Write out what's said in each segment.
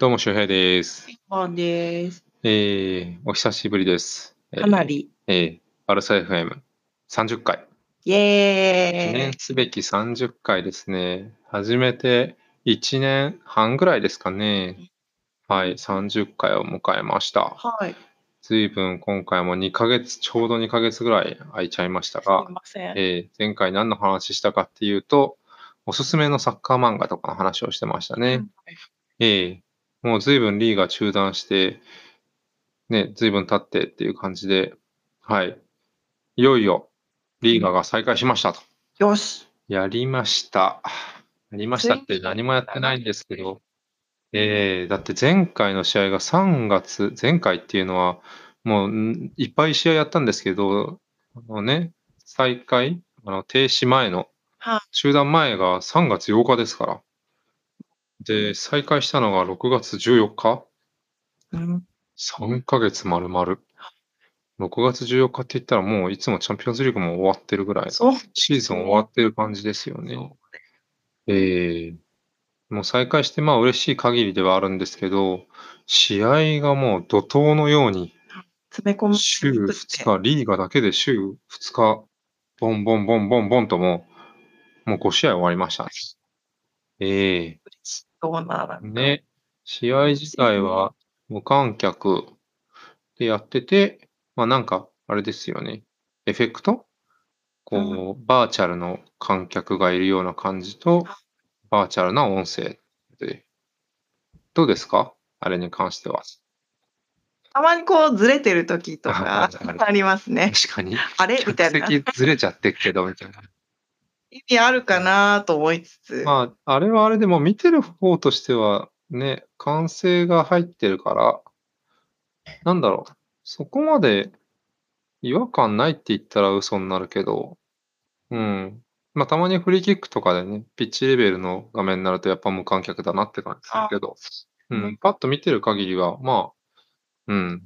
どうも、周平です。ボンです。えー、お久しぶりです。えーかなり。えー、バルサ FM30 回。イ記エーイ。念すべき30回ですね。始めて1年半ぐらいですかね。はい、30回を迎えました。はい。ずいぶん今回も2ヶ月、ちょうど2ヶ月ぐらい空いちゃいましたすがい、ません。えー前回何の話したかっていうと、おすすめのサッカー漫画とかの話をしてましたね。ええもう随分リーが中断して、ね、随分経ってっていう感じで、はい。いよいよ、リーガが再開しましたと。よし。やりました。やりましたって何もやってないんですけど、ええだって前回の試合が3月、前回っていうのは、もうんいっぱい試合やったんですけど、あのね、再開、あの停止前のはい、中断前が3月8日ですから。で、再開したのが6月14日うん。3ヶ月丸々。6月14日って言ったらもういつもチャンピオンズリーグも終わってるぐらい。シーズン終わってる感じですよね。ええもう再開してまあ嬉しい限りではあるんですけど、試合がもう怒涛のように詰め込む。週2日、リーガだけで週2日、ボンボンボンボンボンともう、もう5試合終わりましたね。ええどうなるね、試合自体は無観客でやってて、まあなんか、あれですよね。エフェクト？こう、バーチャルの観客がいるような感じと、バーチャルな音声で。どうですか？あれに関しては。たまにこうずれてる時とか ありますね。確かに。あれ？みたいな。ずれちゃってっけど、みたいな。意味あるかなと思いつつ。まあ、あれはあれでも見てる方としてはね、歓声が入ってるから、なんだろう、そこまで違和感ないって言ったら嘘になるけど、うん。まあ、たまにフリーキックとかでね、ピッチレベルの画面になるとやっぱ無観客だなって感じするけど、ううんん、パッと見てる限りは、まあ、うん。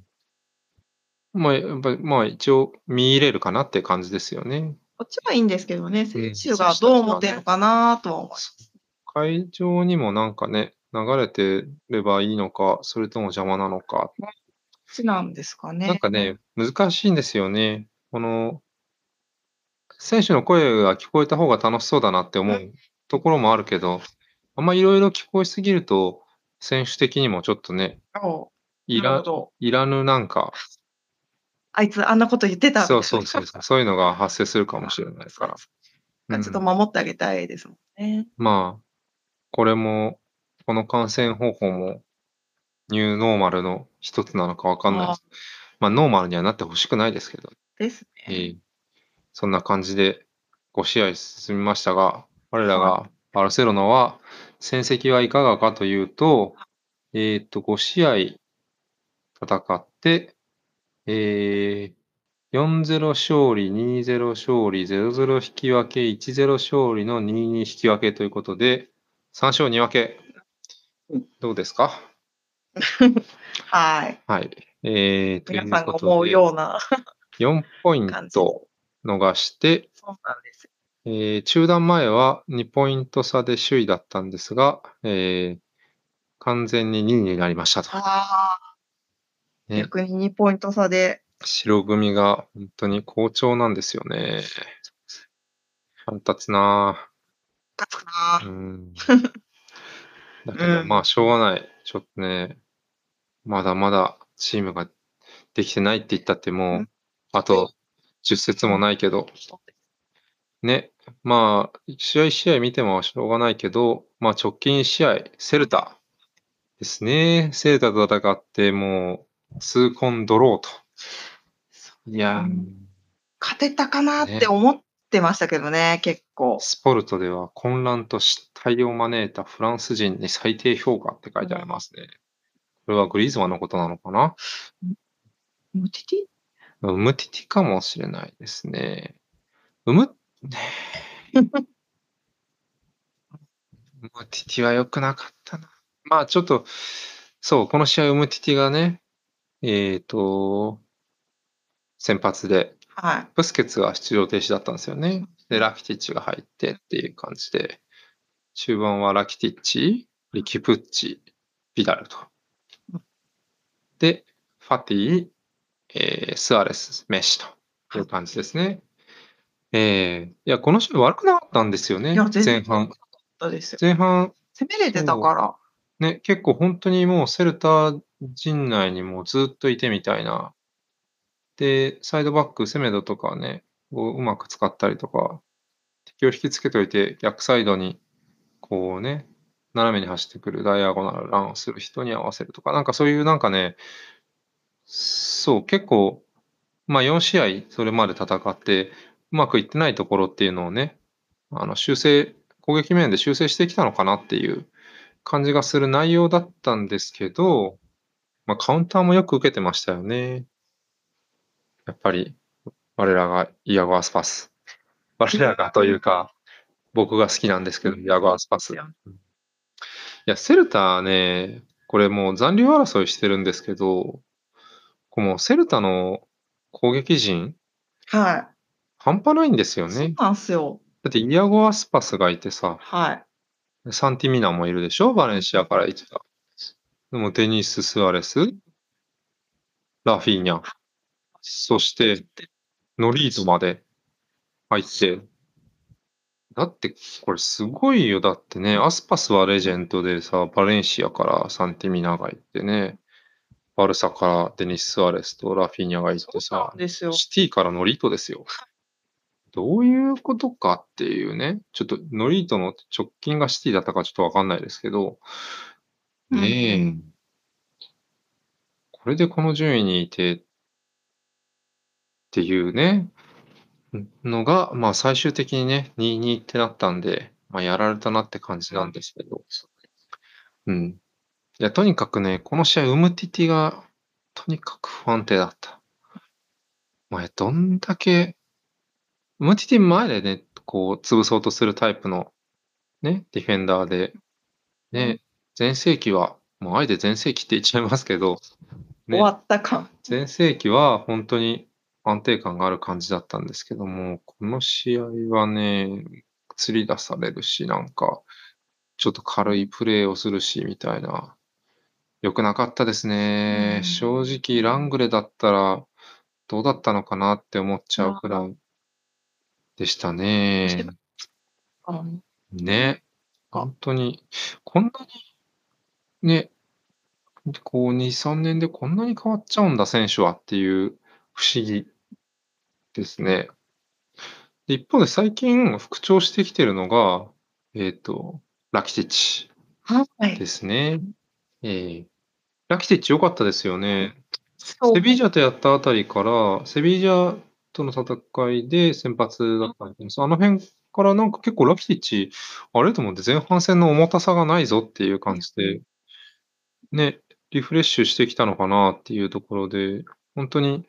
まあ、やっぱり、まあ一応見入れるかなって感じですよね。こっちはいいんですけどね。選手がどう思ってるのかなとは思います。会場にもなんかね、流れてればいいのか、それとも邪魔なのか。こっちなんですかね。なんかね、難しいんですよね。この、選手の声が聞こえた方が楽しそうだなって思ううところもあるけど、あんまいろいろ聞こえすぎると、選手的にもちょっとね、いら。いらぬなんか、あいつあんなこと言ってた。そうそうそうそう、そういうのが発生するかもしれないから。うんちょっと守ってあげたいですもんね。まあ、これも、この感染方法も、ニューノーマルの一つなのかわかんないです。まあ、ノーマルにはなってほしくないですけど、ですえね。ーそんな感じで5試合進みましたが、我らがバルセロナは、戦績はいかがかというと、えっと、5試合戦って、えー4-0勝利、2-0勝利、0-0引き分け、1-0勝利の2-2引き分けということで、3勝2分けうん。どうですか？はい。はい。えー、皆さんが思うような 4ポイン。ト逃して、そうなんですよ。えー中断前は2ポイント差で首位だったんですが、えー完全に2位になりましたと。逆に2ポイント差で、白組が本当に好調なんですよね。腹立つな勝つかぁ。うな。ん。だけど、うんまあ、しょうがない。ちょっとね、まだまだチームができてないって言ったってもう、うんあと10節もないけど、ね、まあ、試合試合見てもしょうがないけど、まあ直近1試合、セルタですね。セルタと戦って、もう、数コンドローと。いやー、うん勝てたかなって思ってましたけどね、結構。スポルトでは混乱と失態を招いたフランス人に最低評価って書いてありますね。これはグリーズマンのことなのかな？ムティティ？ウムティティかもしれないですね。ウム、ね ウムティティは良くなかったな。まあちょっと、そう、この試合ウムティティがね、えっ、と、先発で、はい。ブスケツが出場停止だったんですよね。で、ラキティッチが入ってっていう感じで、中盤はラキティッチ、リキプッチ、ビダルとうん。で、ファティ、えースアレス、メッシという感じですね。えーいや、この試合悪くなかったんですよねいや、、前半。前半、攻めれてたから。ね、結構本当にもうセルタ陣内にもうずっといてみたいな。で、サイドバック、セメドとかね、をうまく使ったりとか、敵を引きつけといて逆サイドにこうね、斜めに走ってくるダイアゴナルランをする人に合わせるとか、なんかそういうなんかね、そう、結構、まあ4試合それまで戦って、うまくいってないところっていうのをね、あの修正、攻撃面で修正してきたのかなっていう感じがする内容だったんですけど、まあカウンターもよく受けてましたよね。やっぱり、我らがイアゴアスパス。我らがというか、僕が好きなんですけど、イアゴアスパス。いや、セルタね、これもう残留争いしてるんですけど、このセルタの攻撃陣、は半端ないんですよい。そうね。なんすよ。だってイアゴアスパスがいてさ、はい。サンティミナもいるでしょ？バレンシアからいてた。でもデニス・スアレス、ラフィーニャ、そしてノリートまで入って、だってこれすごいよ。だってね、アスパスはレジェンドでさ、バレンシアからサンティミナがいてね、バルサからデニス・スアレスとラフィーニャがいてさ。シティからノリートですよ。どういうことかっていうね。ちょっとノリートの直近がシティだったかちょっとわかんないですけど、ねえ、うんこれでこの順位にいてっていうね、のが、まあ最終的にね、2-2ってなったんで、まあやられたなって感じなんですけど。うん。いや、とにかくね、この試合、ウムティティがとにかく不安定だった。お前、どんだけ、ウムティティ前でね、こう、潰そうとするタイプの、ね、ディフェンダーで、ね、前世紀は、もうあえて前世紀って言っちゃいますけど、ね終わった感。前世紀は本当に安定感がある感じだったんですけども、この試合はね、釣り出されるし、なんか、ちょっと軽いプレーをするし、みたいな。良くなかったですね。うん正直、ラングレだったら、どうだったのかなって思っちゃうくらいでしたね。うんね。本当に、こんなに、ね、こう、2、3年でこんなに変わっちゃうんだ、選手はっていう不思議ですね。で一方で最近復調してきてるのが、えっ、と、ラキティッチはい。ですね。えーラキティッチ良かったですよね。セビージャとやったあたりから、セビージャとの戦いで先発だったんですあの辺からなんか結構ラキティッチ、あれと思って前半戦の重たさがないぞっていう感じで、ね、リフレッシュしてきたのかなっていうところで、本当に、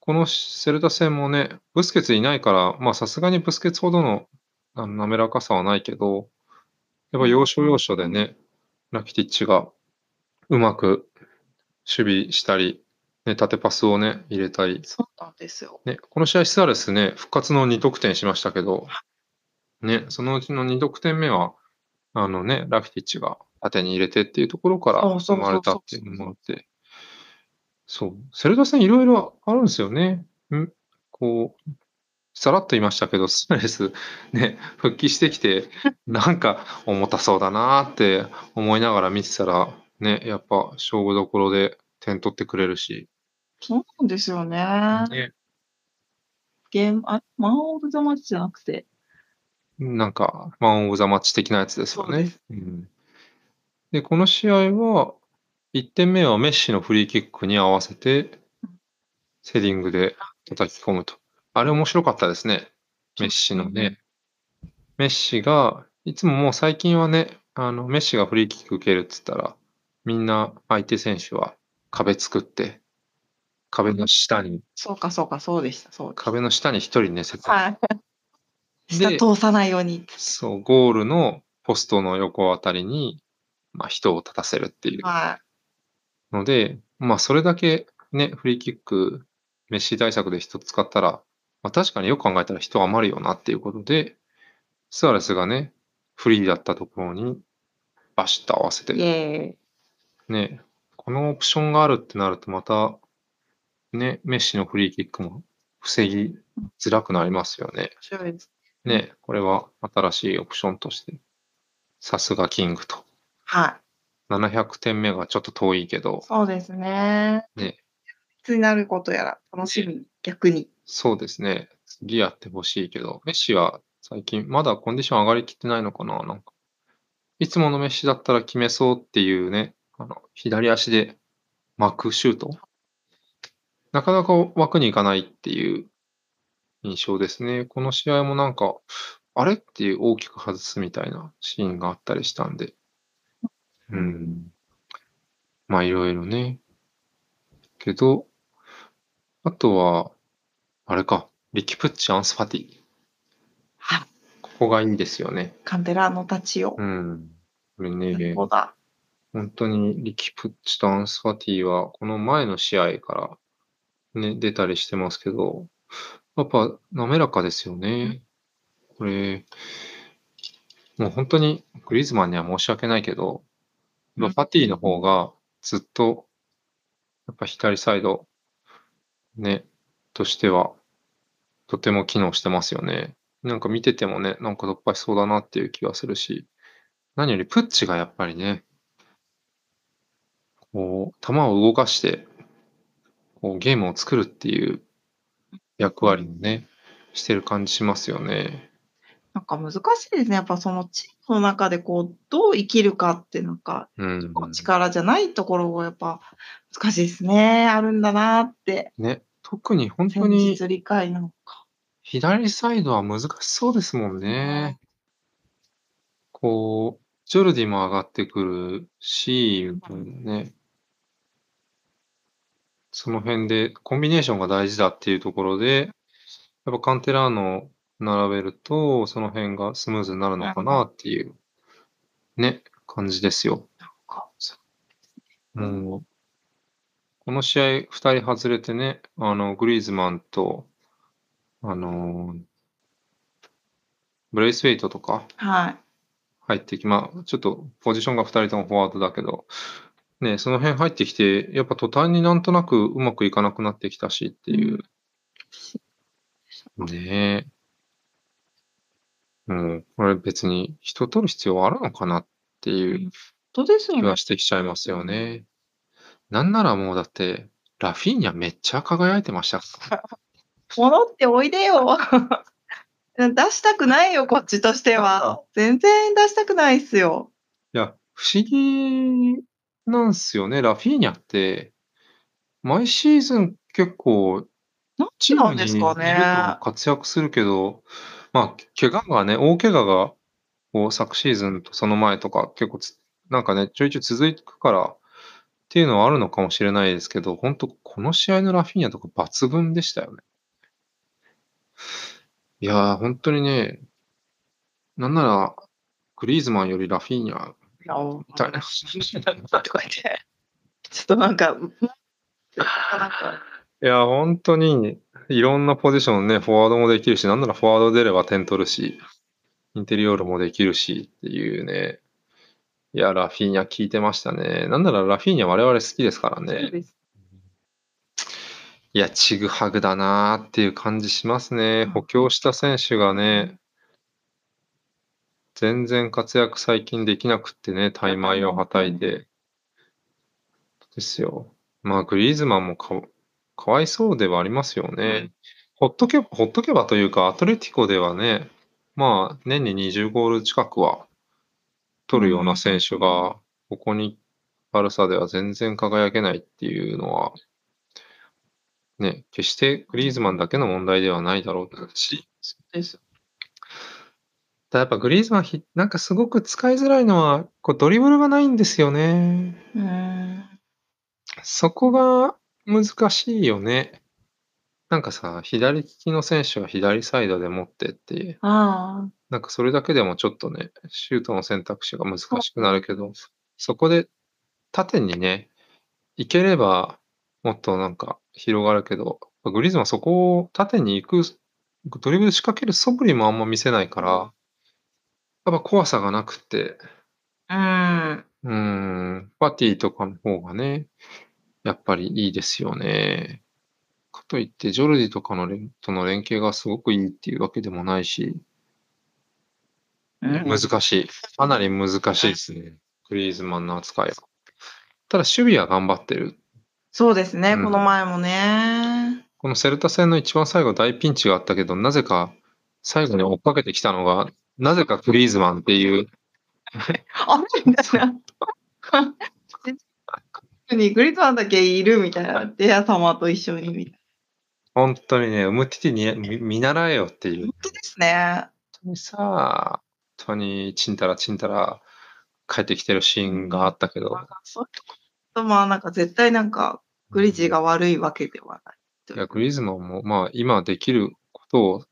このセルタ戦もね、ブスケツいないから、まあさすがにブスケツほどのあの滑らかさはないけど、やっぱ要所要所でね、ラキティッチがうまく守備したり、ね、縦パスをね、入れたり、そうなんですよ。ね、この試合、スアレスね、復活の2得点しましたけど、ね、そのうちの2得点目は、あのね、ラキティッチが縦に入れてっていうところから生まれたっていうのもあって、そう、セルダ戦いろいろあるんですよね。ん？こう、さらっと言いましたけど、スアレス、ね、復帰してきて、なんか重たそうだなーって思いながら見てたら、ね、やっぱ勝負どころで点取ってくれるし、そうなんですよね。ね、ゲーム、あ、マン・オブ・ザ・マッチじゃなくて、なんか、マン・オブ・ザ・マッチ的なやつですよねそうで。うんで、この試合は、1点目はメッシのフリーキックに合わせて、セディングで叩き込むと。あれ面白かったですね。メッシのね。メッシが、いつももう最近はね、あの、メッシがフリーキック受けるっつったら、みんな相手選手は壁作って、壁の下に、そうかそうか、そうでした、そうでした。壁の下に一人ね、設はい。下で通さないように。そう、ゴールのポストの横あたりに、まあ、人を立たせるっていうはので、まあ、それだけね、フリーキック、メッシ対策で人使ったら、まあ、確かによく考えたら人余るよなっていうことで、スアレスがね、フリーだったところに、バシッと合わせて。ね、このオプションがあるってなるとまた、ね、メッシのフリーキックも防ぎづらくなりますよね。面白いです。ね、これは新しいオプションとして、さすがキングと。はい。700点目がちょっと遠いけど、そうですね。ね、いつになることやら楽しみ、逆に。そうですね。次やってほしいけど、メッシは最近まだコンディション上がりきってないのかな？なんか。いつものメッシだったら決めそうっていうね、あの、左足で巻くシュート。なかなか枠に行かないっていう印象ですね。この試合もなんか、あれ？っていう大きく外すみたいなシーンがあったりしたんで。うん。まあいろいろね。けど、あとは、あれか、リキプッチ、アンスファティ。はい。ここがいいですよね。カンテラの立ちを。うん。これね、そうだ。本当にリキプッチとアンスファティは、この前の試合からね、出たりしてますけど、やっぱ滑らかですよね。これ、もう本当にグリーズマンには申し訳ないけど、やっぱファティの方がずっと、やっぱ左サイド、ね、としては、とても機能してますよね。なんか見ててもね、なんか突破しそうだなっていう気がするし、何よりプッチがやっぱりね、こう、球を動かして、こう、ゲームを作るっていう役割をね、してる感じしますよね。なんか難しいですね。やっぱそのチームの中でこう、どう生きるかってなんか、うん。力じゃないところがやっぱ難しいですね。あるんだなって。ね、特に本当戦に術理解なのか。左サイドは難しそうですもんね。こう、ジョルディも上がってくるし、ね。その辺でコンビネーションが大事だっていうところで、やっぱカンテラーノを並べると、その辺がスムーズになるのかなっていう、ね、感じですよ。もう、この試合2人外れてね、あの、グリーズマンと、あのーブレイスウェイトとかはい。入ってき、まあ、ちょっとポジションが2人ともフォワードだけど、ね、その辺入ってきて、やっぱ途端になんとなくうまくいかなくなってきたしっていう。ねえ。もう、これ別に人取る必要あるのかなっていう本当ですよね気は。してきちゃいますよね。なんならもうだって、ラフィーニャめっちゃ輝いてました。戻っておいでよ。出したくないよ、こっちとしては。全然出したくないっすよ。いや、不思議なんすよね。ラフィーニャって、毎シーズン結構、チームにいるとなんですかね。活躍するけど、まあ、怪我がね、大怪我が、こう、昨シーズンとその前とか結構つ、なんかね、ちょいちょい続くから、っていうのはあるのかもしれないですけど、本当この試合のラフィーニャとか抜群でしたよね。いやー、本当にね、なんなら、グリーズマンよりラフィーニャみたいな。とか言って。ちょっとなんか、うんなんかいや、本当に、いろんなポジションね、フォワードもできるし、なんならフォワード出れば点取るし、インテリオールもできるしっていうね。いや、ラフィーニャ効いてましたね。なんならラフィーニャ我々好きですからそうね。ですいや、ちぐはぐだなーっていう感じしますね。補強した選手がね、全然活躍最近できなくってね、大枚をはたいて。ですよ。まあ、グリーズマンもかかわいそうではありますよね。ほっとけば、ほっとけばというか、アトレティコではね、まあ、年に20ゴール近くは取るような選手が、ここに、バルサでは全然輝けないっていうのは、ね、決してグリーズマンだけの問題ではないだろうし、です。ただやっぱグリーズマンひ、なんかすごく使いづらいのは、こうドリブルがないんですよね。うーん。そこが難しいよね。なんかさ、左利きの選手は左サイドで持ってって、ああ。なんかそれだけでもちょっとね、シュートの選択肢が難しくなるけど、そこで縦にね、行ければもっとなんか広がるけど、グリーズマンそこを縦に行く、ドリブル仕掛ける素振りもあんま見せないから、やっぱ怖さがなくて、うーん。うーん、ファティとかの方がね、やっぱりいいですよね。かといって、ジョルディとかの連との連携がすごくいいっていうわけでもないし、うん難しい。かなり難しいですね。グリーズマンの扱いは。ただ、守備は頑張ってる。そうですね、うんこの前もね。このセルタ戦の一番最後大ピンチがあったけど、なぜか最後に追っかけてきたのが、なぜかグリーズマンっていう、あれみたいな。にグリズマンだけいるみたいな。デア様と一緒にみたい本当にね、ウムティティに見見習えよっていうな。本。当ですね。本当にさ、本当にちんたらちんたら帰ってきてるシーンがあったけど、そういうことまあなんか絶対なんかグリジーが悪いわけではない。いや、グリーズマンも、まあ、今できることを、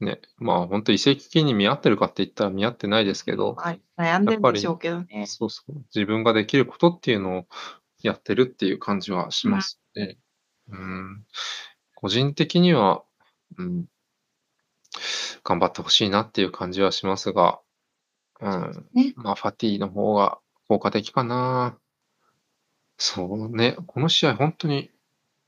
ね、まあ、本当移籍金に見合ってるかって言ったら見合ってないですけど、はい、悩んでるんでしょうけどね。そうそう、自分ができることっていうのをやってるっていう感じはしますね。うん、個人的には、うん、頑張ってほしいなっていう感じはしますが、うん、ねまあ、ファティの方が効果的かな。そうね、この試合本当に、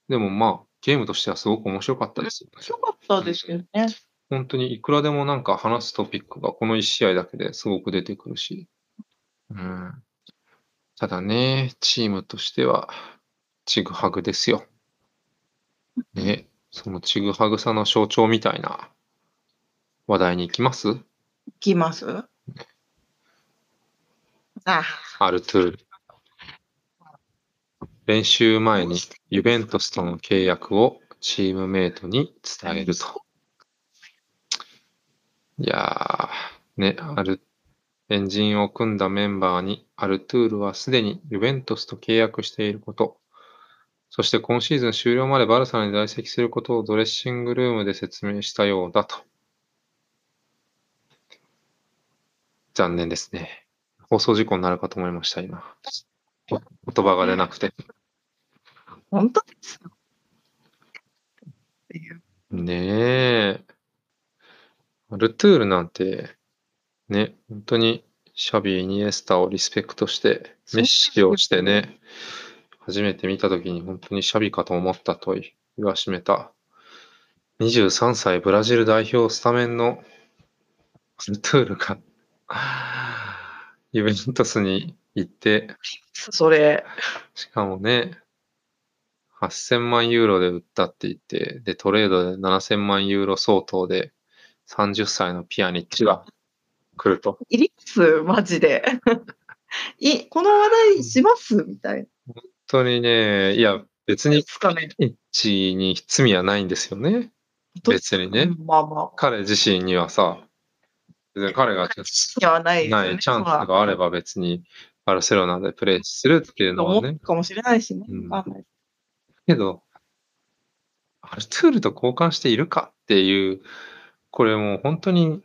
でもまあ、ゲームとしてはすごく面白かったですよね。面白かったですけどね。本当にいくらでもなんか話すトピックがこの1試合だけですごく出てくるし。うん。ただね、チームとしては、ちぐはぐですよ。ね、そのちぐはぐさの象徴みたいな話題に行きます？いきます？あ、アルトゥール。練習前にユベントスとの契約をチームメイトに伝えると。いやー、ね、アル、エンジンを組んだメンバーにアルトゥールはすでにユベントスと契約していること、そして今シーズン終了までバルサに在籍することをドレッシングルームで説明したようだと。残念ですね。放送事故になるかと思いました、今。お言葉が出なくて。本当ですよ。ねえ。アルトゥールなんて、ね、本当にシャビー、イニエスタをリスペクトして、メッシをしてね、初めて見たときに本当にシャビかと思ったと言わしめた、23歳ブラジル代表スタメンのアルトゥールが、ユベントスに行って、それ、しかもね、8000万ユーロで売ったって言って、で、トレードで7000万ユーロ相当で、30歳のピアニッチが来ると。いります？マジで。い、この話題します？みたいな。本当にね、いや、別に。ピアニッチに罪はないんですよね。別にね。うんまあまあ。彼自身にはさ、別に彼がチャンスにはないチャンスがあれば別にバルセロナでプレーするっていうのはね。かもしれないしね。うんけど、アルトゥールと交換しているかっていう、これもう本当に、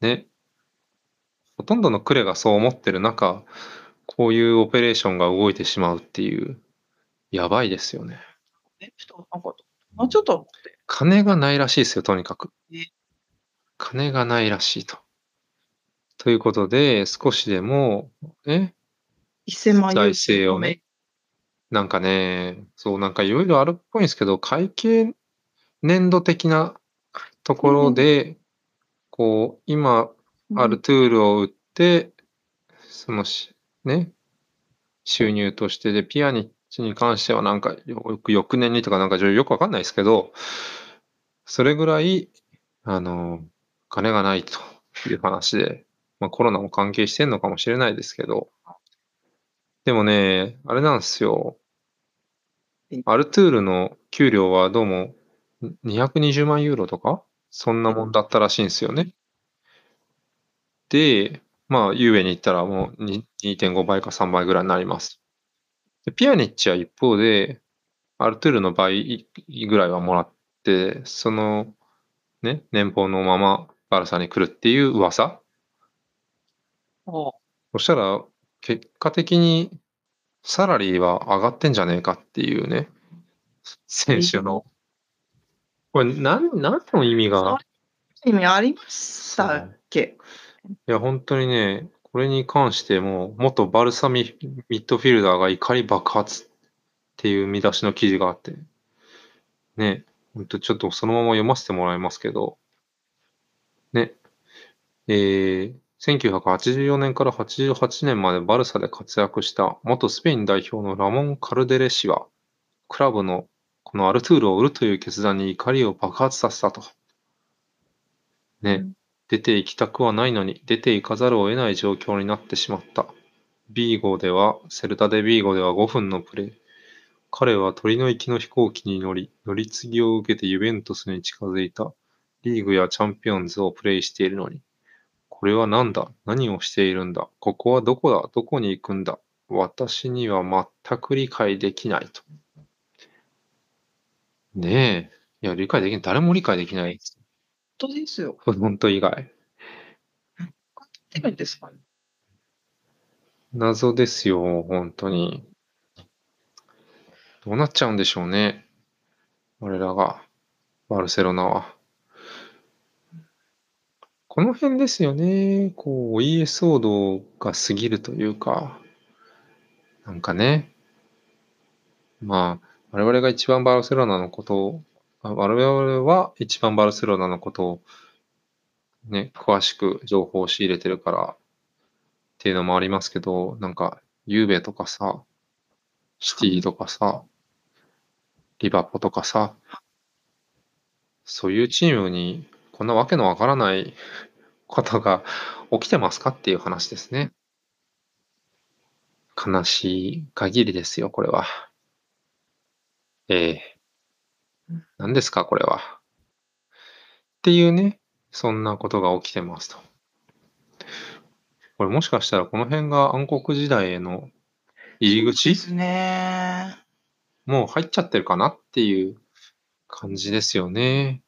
ね、ほとんどのクレがそう思ってる中、こういうオペレーションが動いてしまうっていう、やばいですよね。えちょっとなんか、もうちょっと。金がないらしいですよ、とにかくえ。金がないらしいと。ということで、少しでも、ね、1000万財政をね。なんかね、そう、なんかいろいろあるっぽいんですけど、会計年度的なところで、こう、今、アルトゥールを売って、そのし、ね、収入としてで、ピアニッチに関してはなんか、よく翌年にとかなんかよくわかんないですけど、それぐらい、あの、金がないという話で、まあコロナも関係してんのかもしれないですけど、でもね、あれなんですよ。アルトゥールの給料はどうも220万ユーロとかそんなもんだったらしいんですよね。で、まあ、ユーエに行ったらもうに2.5倍か3倍ぐらいになります。でピアニッチは一方で、アルトゥールの倍ぐらいはもらって、その、ね、年俸のままバルサに来るっていう噂おそしたら、結果的にサラリーは上がってんじゃねえかっていうね、選手の。これ、なん、なんの意味が、意味ありましたっけ？いや、本当にね、これに関しても、元バルサミミッドフィルダーが怒り爆発っていう見出しの記事があって、ね、ほんとちょっとそのまま読ませてもらいますけど、ね、えー、1984年から88年までバルサで活躍した元スペイン代表のラモン・カルデレ氏は、クラブのこのアルトゥールを売るという決断に怒りを爆発させたと。ね、うん出て行きたくはないのに出て行かざるを得ない状況になってしまった。ビーゴでは、セルタでビーゴでは5分のプレー。彼は鳥の行きの飛行機に乗り、乗り継ぎを受けてユベントスに近づいた。リーグやチャンピオンズをプレイしているのに。これは何だ？何をしているんだ？ここはどこだ？どこに行くんだ？私には全く理解できないと。ねえ。いや、理解できない。誰も理解できない。本当ですよ。本当以外。てるんですかね。謎ですよ、本当に。どうなっちゃうんでしょうね。我らが、バルセロナは。この辺ですよね。こう、ESO 度が過ぎるというか、なんかね。まあ、我々が一番バルセロナのことを、我々は一番バルセロナのことを、ね、詳しく情報を仕入れてるから、っていうのもありますけど、なんか、ユーベとかさ、シティとかさ、リバポとかさ、そういうチームにこんなわけのわからないことが起きてますかっていう話ですね。悲しい限りですよ、これは。ええ何ですか、これは。っていうね、そんなことが起きてますと。これもしかしたらこの辺が暗黒時代への入り口？ですね。もう入っちゃってるかなっていう感じですよね。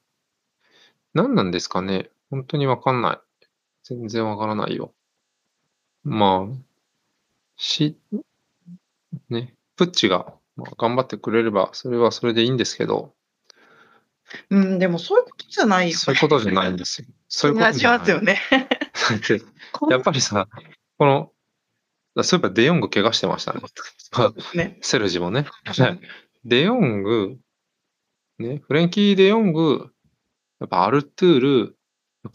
何なんですかね？本当にわかんない。全然わからないよ。まあ、し、ね、プッチがまあ頑張ってくれれば、それはそれでいいんですけど、うん、でもそういうことじゃないよ。そういうことじゃないんですよ。そういうこと気じゃない。ますよね。やっぱりさ、この、そういえばデヨング怪我してましたね。ね。セルジもね。デヨング、ね、フレンキー・デヨング、やっぱアルトゥール、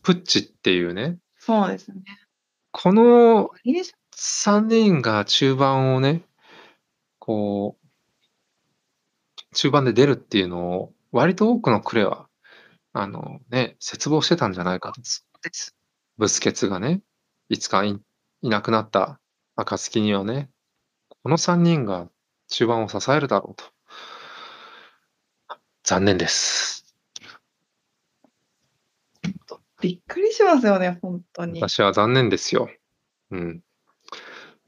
プッチっていうね、そうですね。このいいでしょ3人が中盤をね、こう、中盤で出るっていうのを、割と多くのクレは、あのね、絶望してたんじゃないかと。ブスケツがね、いつかいいなくなった暁にはね、この3人が中盤を支えるだろうと。残念です。びっくりしますよね、本当に。私は残念ですよ。うん。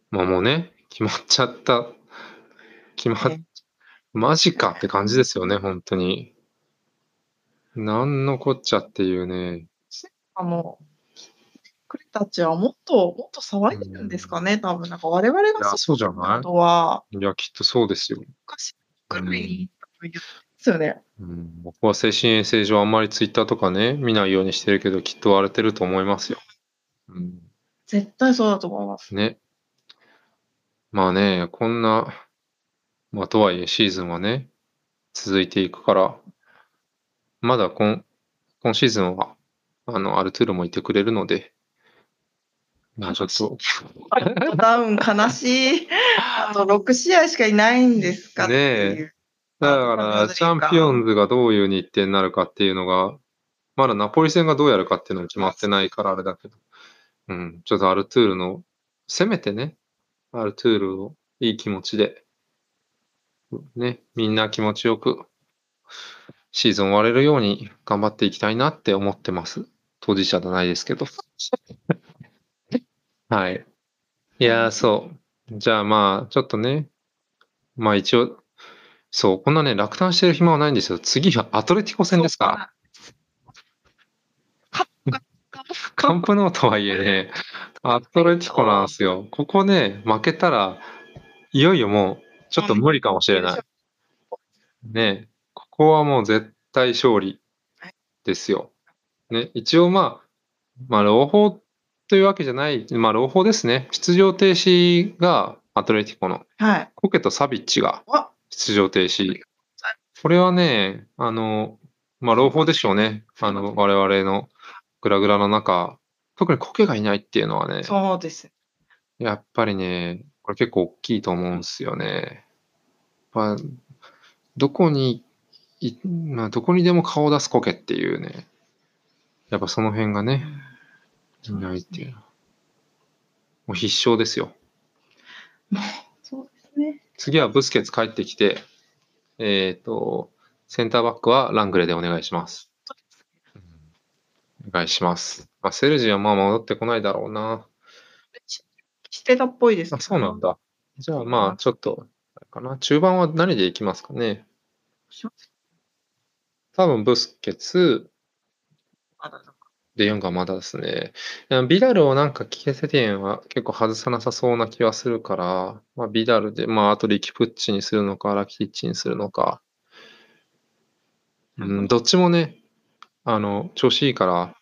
まあもうね、決まっちゃった。決まっね、マジかって感じですよね、本当に。なんのこっちゃっていうね。あの、クレたちはもっと、もっと騒いでるんですかね、多分。なんか我々がそうじゃなことは、いいや、きっとそうですよ。昔くらいに言ってますよね。うん、僕は精神衛生上あんまりツイッターとかね、見ないようにしてるけど、きっと荒れてると思いますよ。うん。絶対そうだと思います。ね。まあね、こんな、まあとはいえシーズンはね、続いていくから、まだ今、今シーズンは、あの、アルトゥールもいてくれるので、まあちょっと、ダウン悲しい。あと6試合しかいないんですかっていう。だから、チャンピオンズがどういう日程になるかっていうのが、まだナポリ戦がどうやるかっていうのも決まってないからあれだけど、うん、ちょっとアルトゥールの、せめてね、アルトゥールをいい気持ちで、ね、みんな気持ちよく、シーズン終われるように頑張っていきたいなって思ってます。当事者じゃないですけど。はい。いやー、そう。じゃあまあ、ちょっとね、まあ一応、そう、こんなね、落胆してる暇はないんですよ。次はアトレティコ戦ですから。カンプノーとはいえね、アトレティコなんですよ。ここね、負けたら、いよいよもう、ちょっと無理かもしれない。ね、ここはもう絶対勝利ですよ。ね、一応まあ、まあ、両方というわけじゃない、まあ、朗報ですね。出場停止がアトレティコのはい。コケとサビッチがわ出場停止。これはね、あの、まあ、朗報でしょうね。あの、我々のグラグラの中、特にコケがいないっていうのはね、そうです。やっぱりね、これ結構大きいと思うんですよね。まあ、どこにい、まあ、どこにでも顔を出すコケっていうね、やっぱその辺がね、いないっていうのは。もう必勝ですよ。そうですね。次はブスケツ帰ってきて、えっ、と、センターバックはラングレーでお願いします。お願いします。まあ、セルジはまあ戻ってこないだろうな。してたっぽいです、あ、そうなん。だ。じゃあまあちょっと、かな。中盤は何でいきますかね。多分ブスケツ、で、4がまだですね。ビダルをなんかキエセティエンは結構外さなさそうな気はするから、まあ、ビダルで、まあ、あとリキプッチにするのか、ラキティッチにするのか。うん、どっちもね、あの、調子いいから、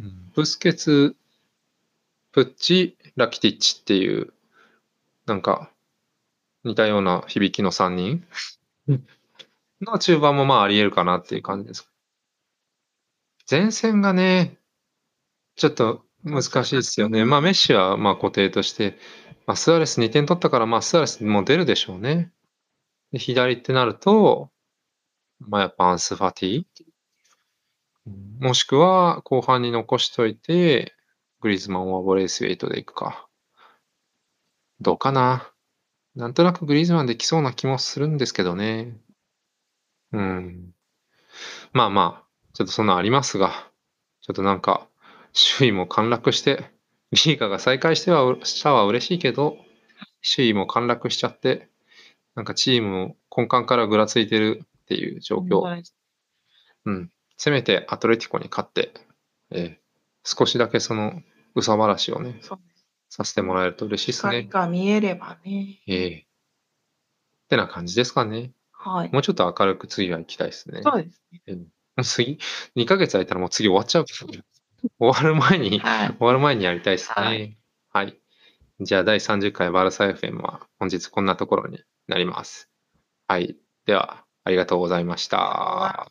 うんブスケツ、プッチ、ラキティッチっていう、なんか、似たような響きの3人の中盤もまああり得るかなっていう感じです。前線がね、ちょっと難しいですよね。まあメッシはまあ固定として、まあスアレス2点取ったから、まあスアレスもう出るでしょうね。で左ってなると、まあやっぱアンスファティもしくは後半に残しといて、グリーズマンはボレースウェイトでいくか。どうかな？なんとなくグリーズマンできそうな気もするんですけどね。うん。まあまあ、ちょっとそんなんありますが、ちょっとなんか、首位も陥落して、リーガが再開しては、したは嬉しいけど、首位も陥落しちゃって、なんかチームも根幹からぐらついてるっていう状況。うん。せめてアトレティコに勝って、えー少しだけその、うさばらしをね、そうさせてもらえると嬉しいです光ね。が見えればね。ええってな感じですかね。はい。もうちょっと明るく次は行きたいですね。そうですね。もう次、2ヶ月空いたらもう次終わっちゃうからね終わる前に、はい。終わる前にやりたいですね。ははい。じゃあ、第30回バルサ FM は本日こんなところになります。はい。では、ありがとうございました。